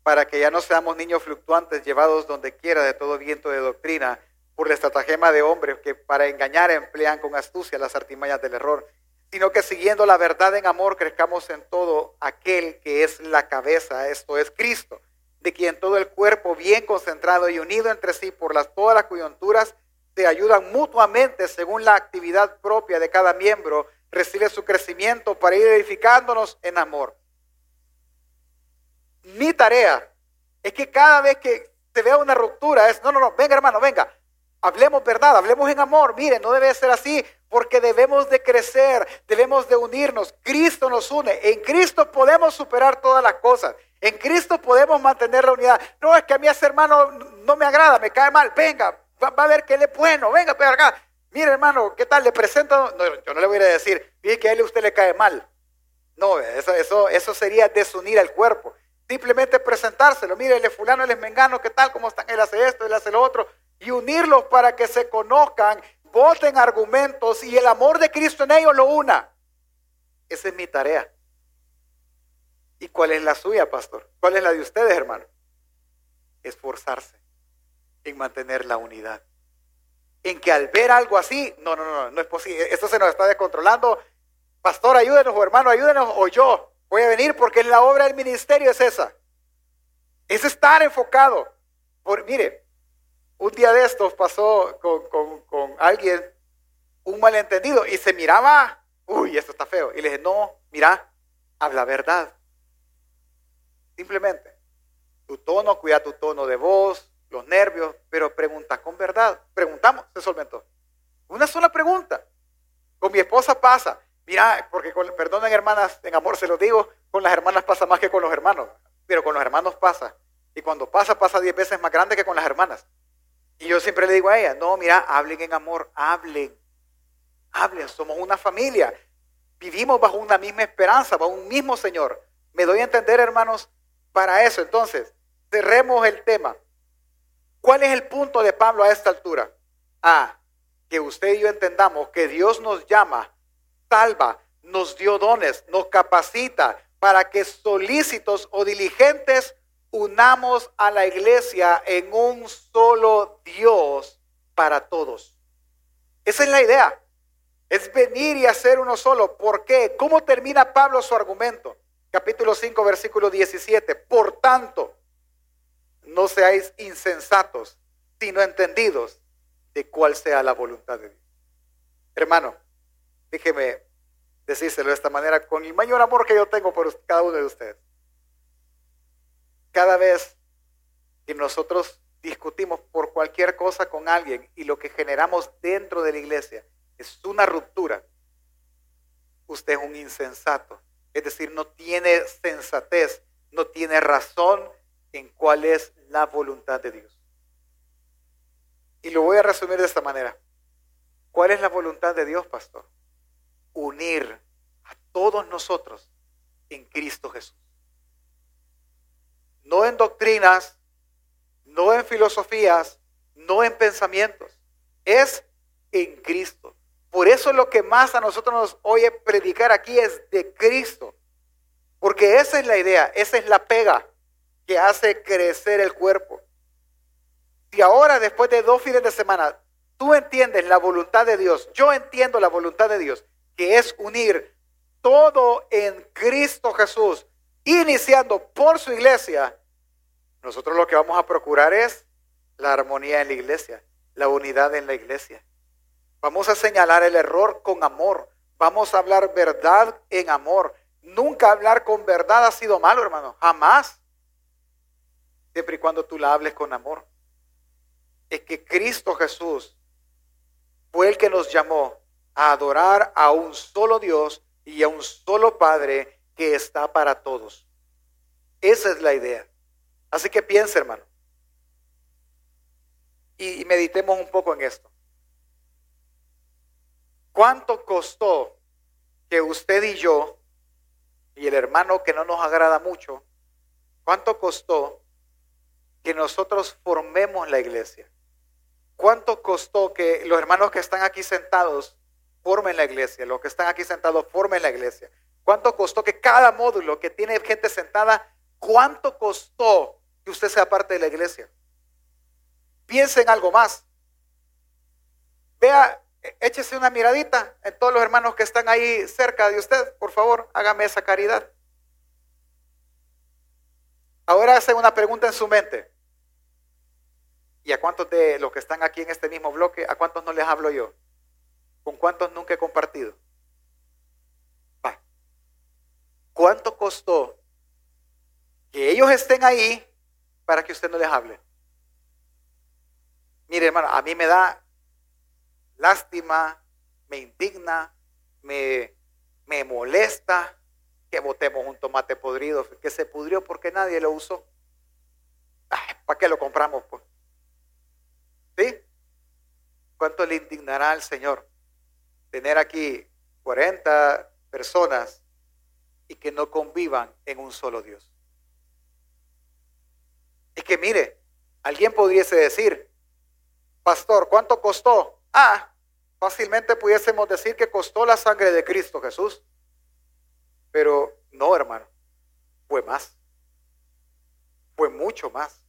para que ya no seamos niños fluctuantes llevados donde quiera de todo viento de doctrina por la estratagema de hombres que para engañar emplean con astucia las artimañas del error, sino que siguiendo la verdad en amor crezcamos en todo aquel que es la cabeza, esto es Cristo, de quien todo el cuerpo bien concentrado y unido entre sí por todas las coyunturas se ayudan mutuamente según la actividad propia de cada miembro, recibe su crecimiento para ir edificándonos en amor. Mi tarea es que cada vez que se vea una ruptura es, no, no, no, venga hermano, venga, hablemos verdad, hablemos en amor. Miren, no debe ser así porque debemos de crecer, debemos de unirnos. Cristo nos une. En Cristo podemos superar todas las cosas. En Cristo podemos mantener la unidad. No es que a mí ese hermano no me agrada, me cae mal. Venga, va, a ver que él es bueno, venga, pero acá. Mire, hermano, ¿qué tal? Le presento. No, yo no le voy a decir, mire que a él usted le cae mal. No, eso, eso, eso sería desunir al cuerpo. Simplemente presentárselo. Mire, él es fulano, él es mengano, ¿qué tal? ¿Cómo están? Él hace esto, él hace lo otro. Y unirlos para que se conozcan, voten argumentos y el amor de Cristo en ellos lo una. Esa es mi tarea. ¿Y cuál es la suya, pastor? ¿Cuál es la de ustedes, hermano? Esforzarse en mantener la unidad. En que al ver algo así, no, no, no, no es posible. Esto se nos está descontrolando. Pastor, ayúdenos, o hermano, ayúdenos, o yo voy a venir porque la obra del ministerio es esa. Es estar enfocado. Por, mire, un día de estos pasó con, con alguien un malentendido y se miraba, uy, esto está feo. Y le dije, no, mira, habla verdad. Simplemente, tu tono, cuida tu tono de voz, los nervios, pero pregunta con verdad. Preguntamos, se solventó. Una sola pregunta. Con mi esposa pasa. Mira, porque con, perdonen hermanas, en amor se lo digo, con las hermanas pasa más que con los hermanos, pero con los hermanos pasa. Y cuando pasa, pasa diez veces más grande que con las hermanas. Y yo siempre le digo a ella, no, mira, hablen en amor, hablen, hablen, somos una familia. Vivimos bajo una misma esperanza, bajo un mismo Señor. Me doy a entender, hermanos, para eso. Entonces, cerremos el tema. ¿Cuál es el punto de Pablo a esta altura? Ah, que usted y yo entendamos que Dios nos llama, salva, nos dio dones, nos capacita para que solícitos o diligentes unamos a la iglesia en un solo Dios para todos. Esa es la idea. Es venir y hacer uno solo. ¿Por qué? ¿Cómo termina Pablo su argumento? Capítulo 5, versículo 17. Por tanto, no seáis insensatos, sino entendidos de cuál sea la voluntad de Dios. Hermano, déjeme decírselo de esta manera con el mayor amor que yo tengo por cada uno de ustedes. Cada vez que nosotros discutimos por cualquier cosa con alguien y lo que generamos dentro de la iglesia es una ruptura, usted es un insensato. Es decir, no tiene sensatez, no tiene razón en cuál es la voluntad de Dios. Y lo voy a resumir de esta manera. ¿Cuál es la voluntad de Dios, pastor? Unir a todos nosotros en Cristo Jesús. No en doctrinas, no en filosofías, no en pensamientos. Es en Cristo. Por eso lo que más a nosotros nos oye predicar aquí es de Cristo. Porque esa es la idea, esa es la pega que hace crecer el cuerpo. Si ahora, después de dos fines de semana, tú entiendes la voluntad de Dios, yo entiendo la voluntad de Dios, que es unir todo en Cristo Jesús, iniciando por su iglesia, nosotros lo que vamos a procurar es la armonía en la iglesia, la unidad en la iglesia. Vamos a señalar el error con amor. Vamos a hablar verdad en amor. Nunca hablar con verdad ha sido malo, hermano. Jamás. Siempre y cuando tú la hables con amor es que Cristo Jesús fue el que nos llamó a adorar a un solo Dios y a un solo Padre que está para todos. Esa es la idea. Así que piense, hermano. Y, meditemos un poco en esto. ¿Cuánto costó que usted y yo, y el hermano que no nos agrada mucho, cuánto costó que nosotros formemos la iglesia? ¿Cuánto costó que los hermanos que están aquí sentados formen la iglesia? Los que están aquí sentados formen la iglesia. ¿Cuánto costó que cada módulo que tiene gente sentada, cuánto costó que usted sea parte de la iglesia? Piense en algo más. Vea, échese una miradita en todos los hermanos que están ahí cerca de usted. Por favor, hágame esa caridad. Ahora hace una pregunta en su mente. ¿Y a cuántos de los que están aquí en este mismo bloque, a cuántos no les hablo yo? ¿Con cuántos nunca he compartido? ¿Cuánto costó que ellos estén ahí para que usted no les hable? Mire, hermano, a mí me da lástima, me indigna, me, me molesta que botemos un tomate podrido, que se pudrió porque nadie lo usó. ¿Para qué lo compramos? Pues? ¿Sí? ¿Cuánto le indignará al Señor tener aquí 40 personas y que no convivan en un solo Dios? Es que mire, alguien pudiese decir, pastor, ¿cuánto costó? Ah, fácilmente pudiésemos decir que costó la sangre de Cristo Jesús. Pero no, hermano, fue más. Fue mucho más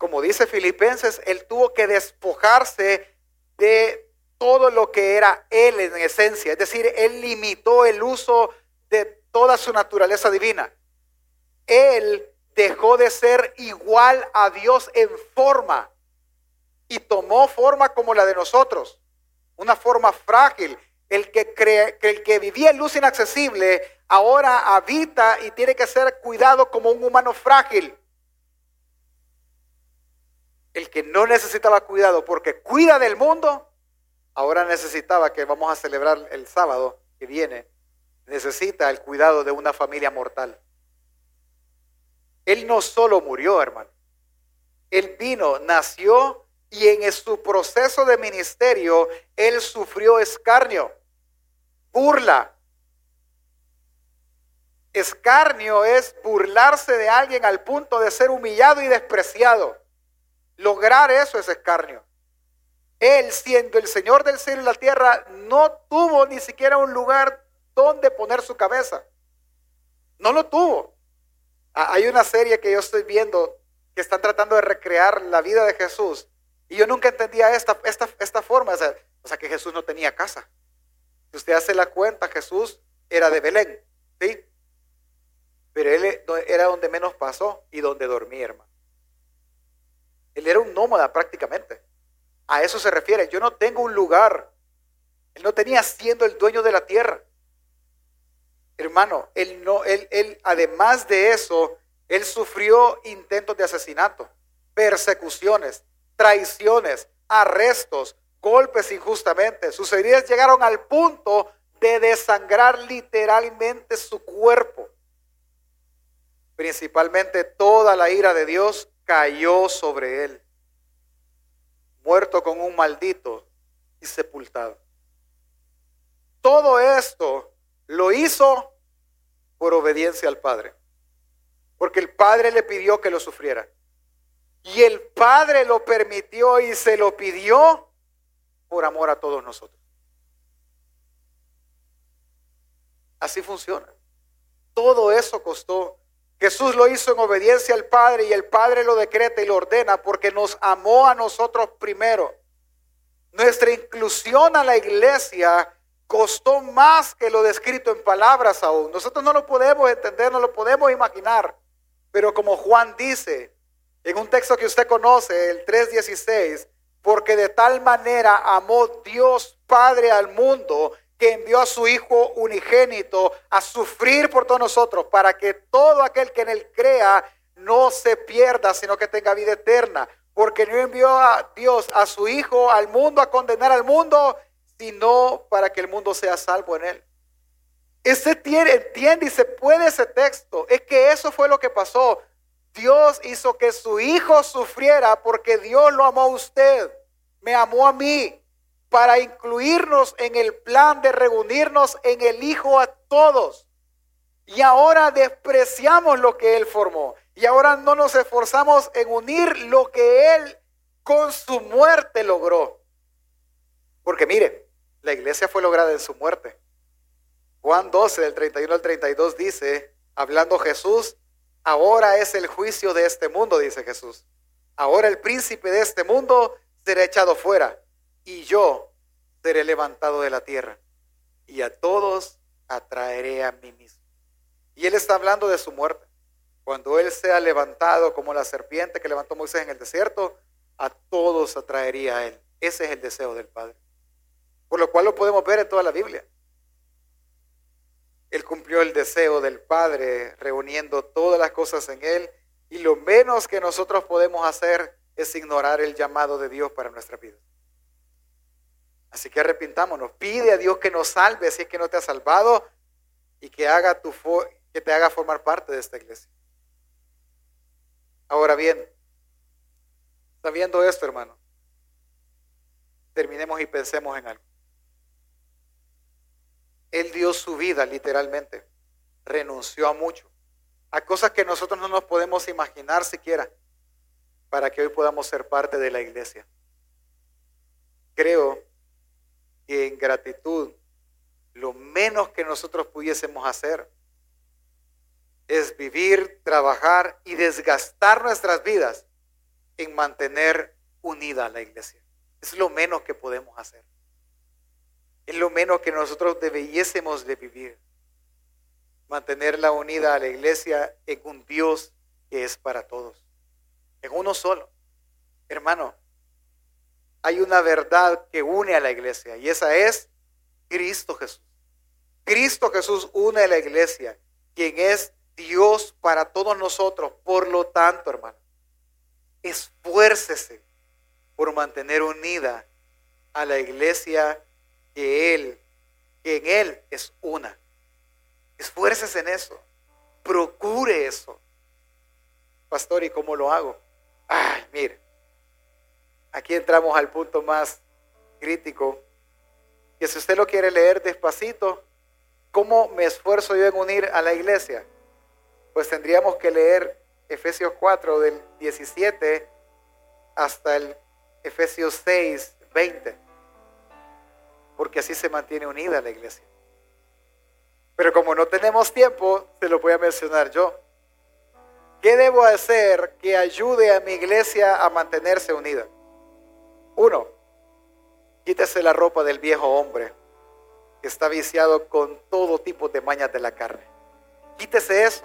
como dice Filipenses, él tuvo que despojarse de todo lo que era él en esencia. Es decir, él limitó el uso de toda su naturaleza divina. Él dejó de ser igual a Dios en forma y tomó forma como la de nosotros, una forma frágil. El que, cree, el que vivía en luz inaccesible ahora habita y tiene que ser cuidado como un humano frágil. El que no necesitaba cuidado porque cuida del mundo, ahora necesitaba que vamos a celebrar el sábado que viene, necesita el cuidado de una familia mortal. Él no solo murió, hermano. Él vino, nació y en su proceso de ministerio, él sufrió escarnio, burla. Escarnio es burlarse de alguien al punto de ser humillado y despreciado. Lograr eso es escarnio. Él, siendo el Señor del cielo y la tierra, no tuvo ni siquiera un lugar donde poner su cabeza. No lo tuvo. Ah, hay una serie que yo estoy viendo que están tratando de recrear la vida de Jesús. Y yo nunca entendía esta, esta, esta forma. O sea, o sea, que Jesús no tenía casa. Si usted hace la cuenta, Jesús era de Belén. ¿Sí? Pero él era donde menos pasó y donde dormía, hermano. Él era un nómada prácticamente. A eso se refiere. Yo no tengo un lugar. Él no tenía siendo el dueño de la tierra. Hermano, él no, él, él, además de eso, él sufrió intentos de asesinato, persecuciones, traiciones, arrestos, golpes injustamente. Sus heridas llegaron al punto de desangrar literalmente su cuerpo. Principalmente toda la ira de Dios cayó sobre él, muerto con un maldito y sepultado. Todo esto lo hizo por obediencia al Padre. Porque el Padre le pidió que lo sufriera. Y el Padre lo permitió y se lo pidió por amor a todos nosotros. Así funciona. Todo eso costó. Jesús lo hizo en obediencia al Padre y el Padre lo decreta y lo ordena porque nos amó a nosotros primero. Nuestra inclusión a la iglesia costó más que lo descrito en palabras aún. Nosotros no lo podemos entender, no lo podemos imaginar. Pero como Juan dice en un texto que usted conoce, el 3.16, porque de tal manera amó Dios Padre al mundo que envió a su Hijo unigénito a sufrir por todos nosotros, para que todo aquel que en él crea no se pierda, sino que tenga vida eterna. Porque no envió a Dios a su Hijo al mundo a condenar al mundo, sino para que el mundo sea salvo en él. Ese tiene, entiende y se puede ese texto. Es que eso fue lo que pasó. Dios hizo que su hijo sufriera porque Dios lo amó a usted, me amó a mí, para incluirnos en el plan de reunirnos en el Hijo a todos. Y ahora despreciamos lo que Él formó. Y ahora no nos esforzamos en unir lo que Él con su muerte logró. Porque mire, la iglesia fue lograda en su muerte. Juan 12, del 31 al 32 dice, hablando Jesús, ahora es el juicio de este mundo, dice Jesús. Ahora el príncipe de este mundo será echado fuera y yo seré levantado de la tierra y a todos atraeré a mí mismo. Y él está hablando de su muerte. Cuando él sea levantado como la serpiente que levantó Moisés en el desierto, a todos atraería a él. Ese es el deseo del Padre. Por lo cual lo podemos ver en toda la Biblia. Él cumplió el deseo del Padre reuniendo todas las cosas en Él y lo menos que nosotros podemos hacer es ignorar el llamado de Dios para nuestra vida. Así que arrepintámonos, pide a Dios que nos salve si es que no te ha salvado y que, que te haga formar parte de esta iglesia. Ahora bien, sabiendo esto, hermano, terminemos y pensemos en algo. Él dio su vida literalmente, renunció a mucho, a cosas que nosotros no nos podemos imaginar siquiera, para que hoy podamos ser parte de la iglesia. Creo que en gratitud, lo menos que nosotros pudiésemos hacer es vivir, trabajar y desgastar nuestras vidas en mantener unida a la iglesia. Es lo menos que podemos hacer. Es lo menos que nosotros debiésemos de vivir. Mantenerla unida a la iglesia en un Dios que es para todos, en uno solo. Hermano, hay una verdad que une a la iglesia y esa es Cristo Jesús. Cristo Jesús une a la iglesia, quien es Dios para todos nosotros. Por lo tanto, hermano, esfuércese por mantener unida a la iglesia que Él, que en Él es una. Esfuércese en eso. Procure eso. Pastor, ¿y cómo lo hago? Ay, mire, aquí entramos al punto más crítico, que si usted lo quiere leer despacito, ¿cómo me esfuerzo yo en unir a la iglesia? Pues tendríamos que leer Efesios 4 del 17 hasta el Efesios 6, 20, porque así se mantiene unida la iglesia. Pero como no tenemos tiempo, se lo voy a mencionar yo. ¿Qué debo hacer que ayude a mi iglesia a mantenerse unida? Uno, quítese la ropa del viejo hombre que está viciado con todo tipo de mañas de la carne. Quítese eso.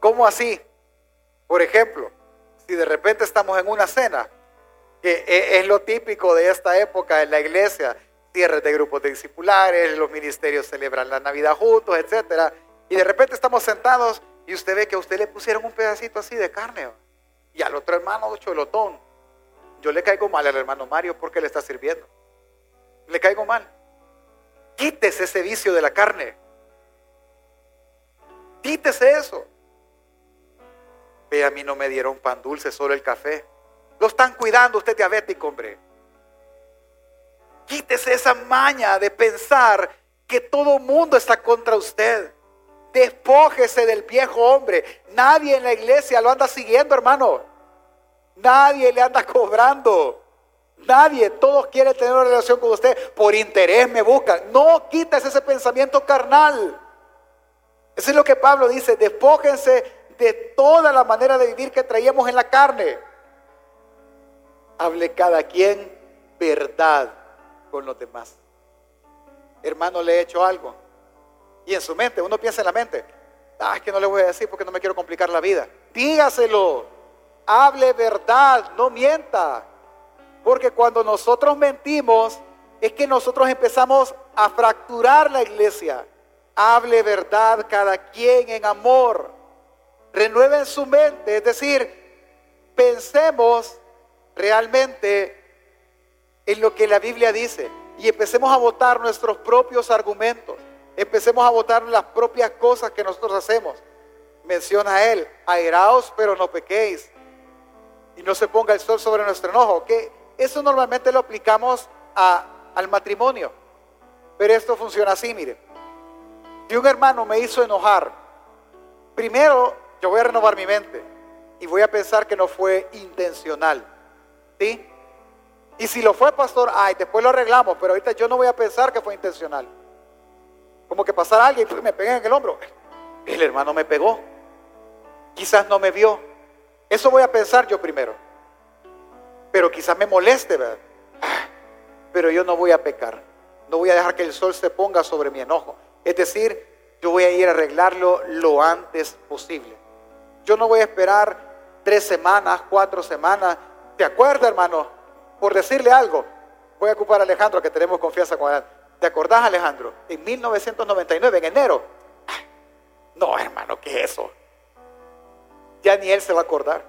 ¿Cómo así? Por ejemplo, si de repente estamos en una cena, que e, es lo típico de esta época en la iglesia, cierres de grupos de discipulares, los ministerios celebran la Navidad juntos, etcétera, y de repente estamos sentados y usted ve que a usted le pusieron un pedacito así de carne y al otro hermano cholotón. Yo le caigo mal al hermano Mario porque le está sirviendo. Le caigo mal. Quítese ese vicio de la carne. Quítese eso. Ve, a mí no me dieron pan dulce, solo el café. Lo están cuidando usted diabético, hombre. Quítese esa maña de pensar que todo mundo está contra usted. Despójese del viejo hombre. Nadie en la iglesia lo anda siguiendo, hermano. Nadie le anda cobrando. Nadie, todos quieren tener una relación con usted. Por interés me buscan. No quites ese pensamiento carnal. Eso es lo que Pablo dice. Despójense de toda la manera de vivir que traíamos en la carne. Hable cada quien verdad con los demás. Hermano, le he hecho algo. Y en su mente, uno piensa en la mente, ah, es que no le voy a decir porque no me quiero complicar la vida. Dígaselo, hable verdad, no mienta. Porque cuando nosotros mentimos, es que nosotros empezamos a fracturar la iglesia. Hable verdad cada quien en amor. Renueven su mente, es decir, pensemos realmente en lo que la Biblia dice y empecemos a votar nuestros propios argumentos. Empecemos a votar las propias cosas que nosotros hacemos. Menciona a él, airaos pero no pequéis. Y no se ponga el sol sobre nuestro enojo. Que eso normalmente lo aplicamos al matrimonio. Pero esto funciona así, mire. Si un hermano me hizo enojar, primero yo voy a renovar mi mente y voy a pensar que no fue intencional. ¿Sí? Y si lo fue, pastor, ay, después lo arreglamos, pero ahorita yo no voy a pensar que fue intencional. Como que pasara alguien y me pegué en el hombro. El hermano me pegó. Quizás no me vio. Eso voy a pensar yo primero. Pero quizás me moleste, ¿verdad? Ah, pero yo no voy a pecar. No voy a dejar que el sol se ponga sobre mi enojo. Es decir, yo voy a ir a arreglarlo lo antes posible. Yo no voy a esperar tres semanas, cuatro semanas. ¿Te acuerdas, hermano? Por decirle algo, voy a ocupar a Alejandro, que tenemos confianza con él. ¿Te acordás, Alejandro? En 1999, en enero. No, hermano, ¿qué es eso? Ya ni él se va a acordar.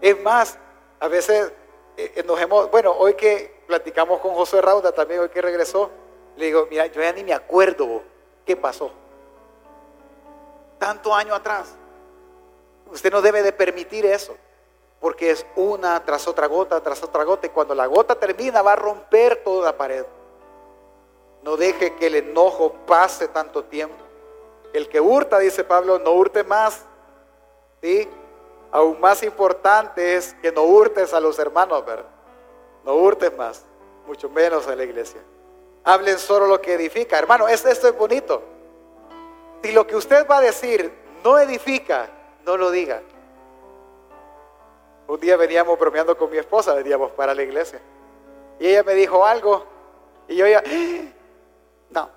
Es más, a veces eh, eh, nos hemos, bueno, hoy que platicamos con José Rauda también, hoy que regresó, le digo, mira, yo ya ni me acuerdo qué pasó. Tanto año atrás. Usted no debe de permitir eso, porque es una tras otra gota, tras otra gota, y cuando la gota termina va a romper toda la pared. No deje que el enojo pase tanto tiempo. El que hurta, dice Pablo, no hurte más. ¿Sí? Aún más importante es que no hurtes a los hermanos, ¿verdad? No hurtes más, mucho menos a la iglesia. Hablen solo lo que edifica. Hermano, esto, esto es bonito. Si lo que usted va a decir no edifica, no lo diga. Un día veníamos bromeando con mi esposa, veníamos para la iglesia. Y ella me dijo algo. Y yo ya, no.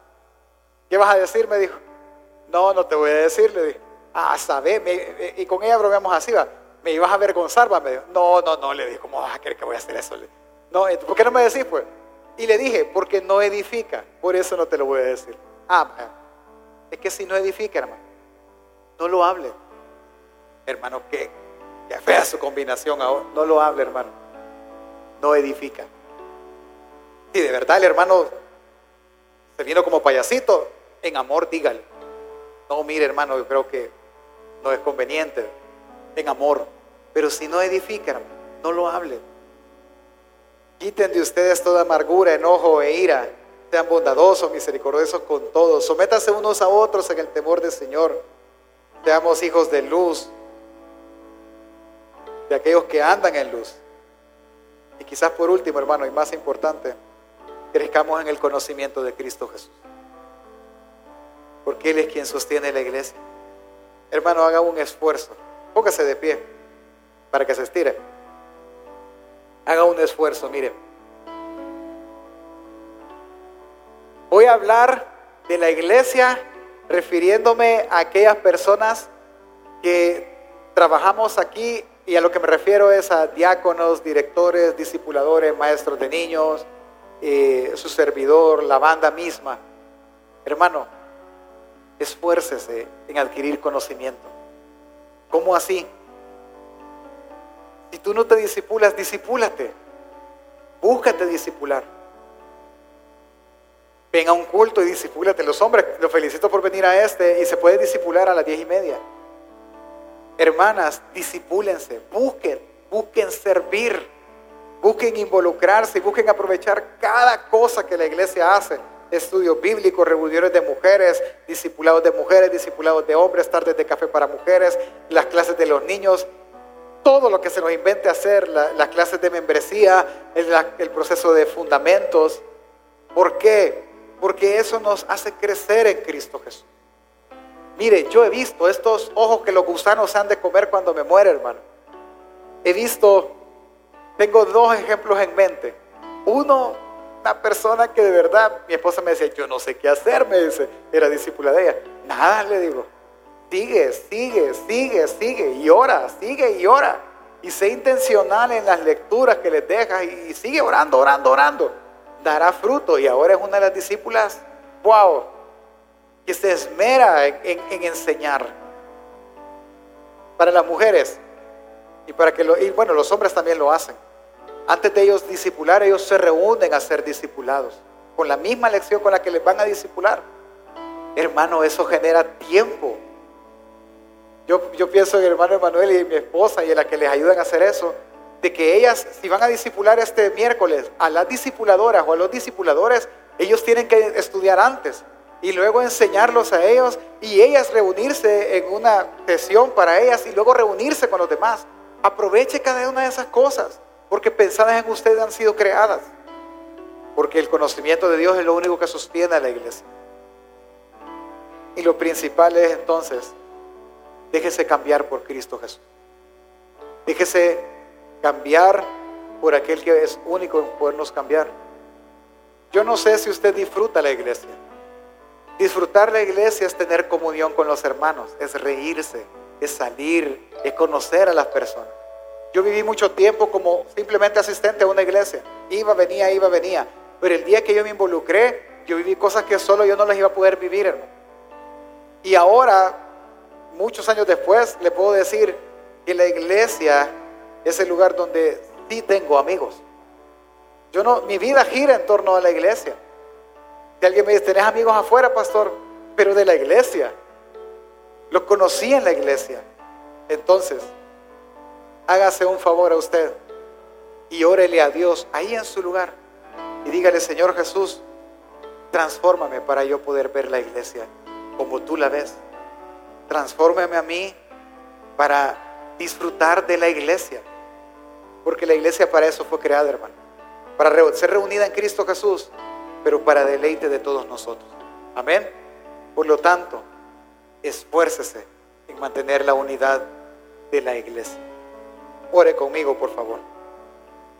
¿Qué vas a decir? Me dijo. No, no te voy a decir, le dije. Ah, sabe. y con ella bromeamos así, va. me ibas a avergonzar, va, me dijo. No, no, no, le dije, ¿cómo vas a creer que voy a hacer eso? No, ¿por qué no me decís, pues? Y le dije, porque no edifica, por eso no te lo voy a decir. Ah, es que si no edifica, hermano, no lo hable. Hermano, qué, qué fea su combinación ahora. No lo hable, hermano. No edifica. Si de verdad el hermano se vino como payasito, en amor dígale. No, mire, hermano, yo creo que no es conveniente. En amor. Pero si no edifica, hermano, no lo hable. Quiten de ustedes toda amargura, enojo e ira. Sean bondadosos, misericordiosos con todos. Sométanse unos a otros en el temor del Señor. Seamos hijos de luz, de aquellos que andan en luz. Y quizás por último, hermano, y más importante, crezcamos en el conocimiento de Cristo Jesús. Porque Él es quien sostiene la iglesia. Hermano, haga un esfuerzo. Póngase de pie para que se estire haga un esfuerzo, miren. Voy a hablar de la iglesia refiriéndome a aquellas personas que trabajamos aquí y a lo que me refiero es a diáconos, directores, discipuladores, maestros de niños, eh, su servidor, la banda misma. Hermano, esfuércese en adquirir conocimiento. ¿Cómo así? Si tú no te disipulas, disipúlate. Búscate disipular. Ven a un culto y disipúlate. Los hombres, los felicito por venir a este y se puede disipular a las diez y media. Hermanas, disipúlense, busquen, busquen servir, busquen involucrarse, busquen aprovechar cada cosa que la iglesia hace. Estudios bíblicos, reuniones de mujeres, discipulados de mujeres, discipulados de hombres, tardes de café para mujeres, las clases de los niños, todo lo que se nos invente hacer, las clases de membresía, el, proceso de fundamentos. ¿Por qué? Porque eso nos hace crecer en Cristo Jesús. Mire, yo he visto estos ojos que los gusanos han de comer cuando me muere, hermano. He visto, tengo dos ejemplos en mente. Uno, una persona que de verdad, mi esposa me decía, yo no sé qué hacer, me dice, era discípula de ella. Nada, le digo. Sigue, sigue, sigue, sigue y ora, sigue y ora. Y sé intencional en las lecturas que les dejas y sigue orando, orando, orando. Dará fruto y ahora es una de las discípulas, wow, que se esmera en, enseñar. Para las mujeres y para que lo, y bueno, los hombres también lo hacen. Antes de ellos discipular, ellos se reúnen a ser discipulados, con la misma lección con la que les van a discipular. Hermano, eso genera tiempo yo, pienso en el hermano Emanuel y mi esposa y en la que les ayudan a hacer eso, de que ellas, si van a discipular este miércoles, a las discipuladoras o a los discipuladores, ellos tienen que estudiar antes y luego enseñarlos a ellos y ellas reunirse en una sesión para ellas y luego reunirse con los demás. Aproveche cada una de esas cosas, porque pensadas en ustedes han sido creadas, porque el conocimiento de Dios es lo único que sostiene a la iglesia. Y lo principal es entonces Déjese cambiar por Cristo Jesús. Déjese cambiar por aquel que es único en podernos cambiar. Yo no sé si usted disfruta la iglesia. Disfrutar la iglesia es tener comunión con los hermanos, es reírse, es salir, es conocer a las personas. Yo viví mucho tiempo como simplemente asistente a una iglesia. Iba, venía, iba, venía. Pero el día que yo me involucré, yo viví cosas que solo yo no las iba a poder vivir, hermano. Y ahora muchos años después, le puedo decir que la iglesia es el lugar donde sí tengo amigos. Yo no, mi vida gira en torno a la iglesia. Si alguien me dice, ¿tenés amigos afuera, pastor? Pero de la iglesia. Los conocí en la iglesia. Entonces, hágase un favor a usted y órele a Dios ahí en su lugar. Y dígale, Señor Jesús, transfórmame para yo poder ver la iglesia como tú la ves transfórmame a mí para disfrutar de la iglesia. Porque la iglesia para eso fue creada, hermano. Para ser reunida en Cristo Jesús, pero para deleite de todos nosotros. Amén. Por lo tanto, esfuércese en mantener la unidad de la iglesia. Ore conmigo, por favor.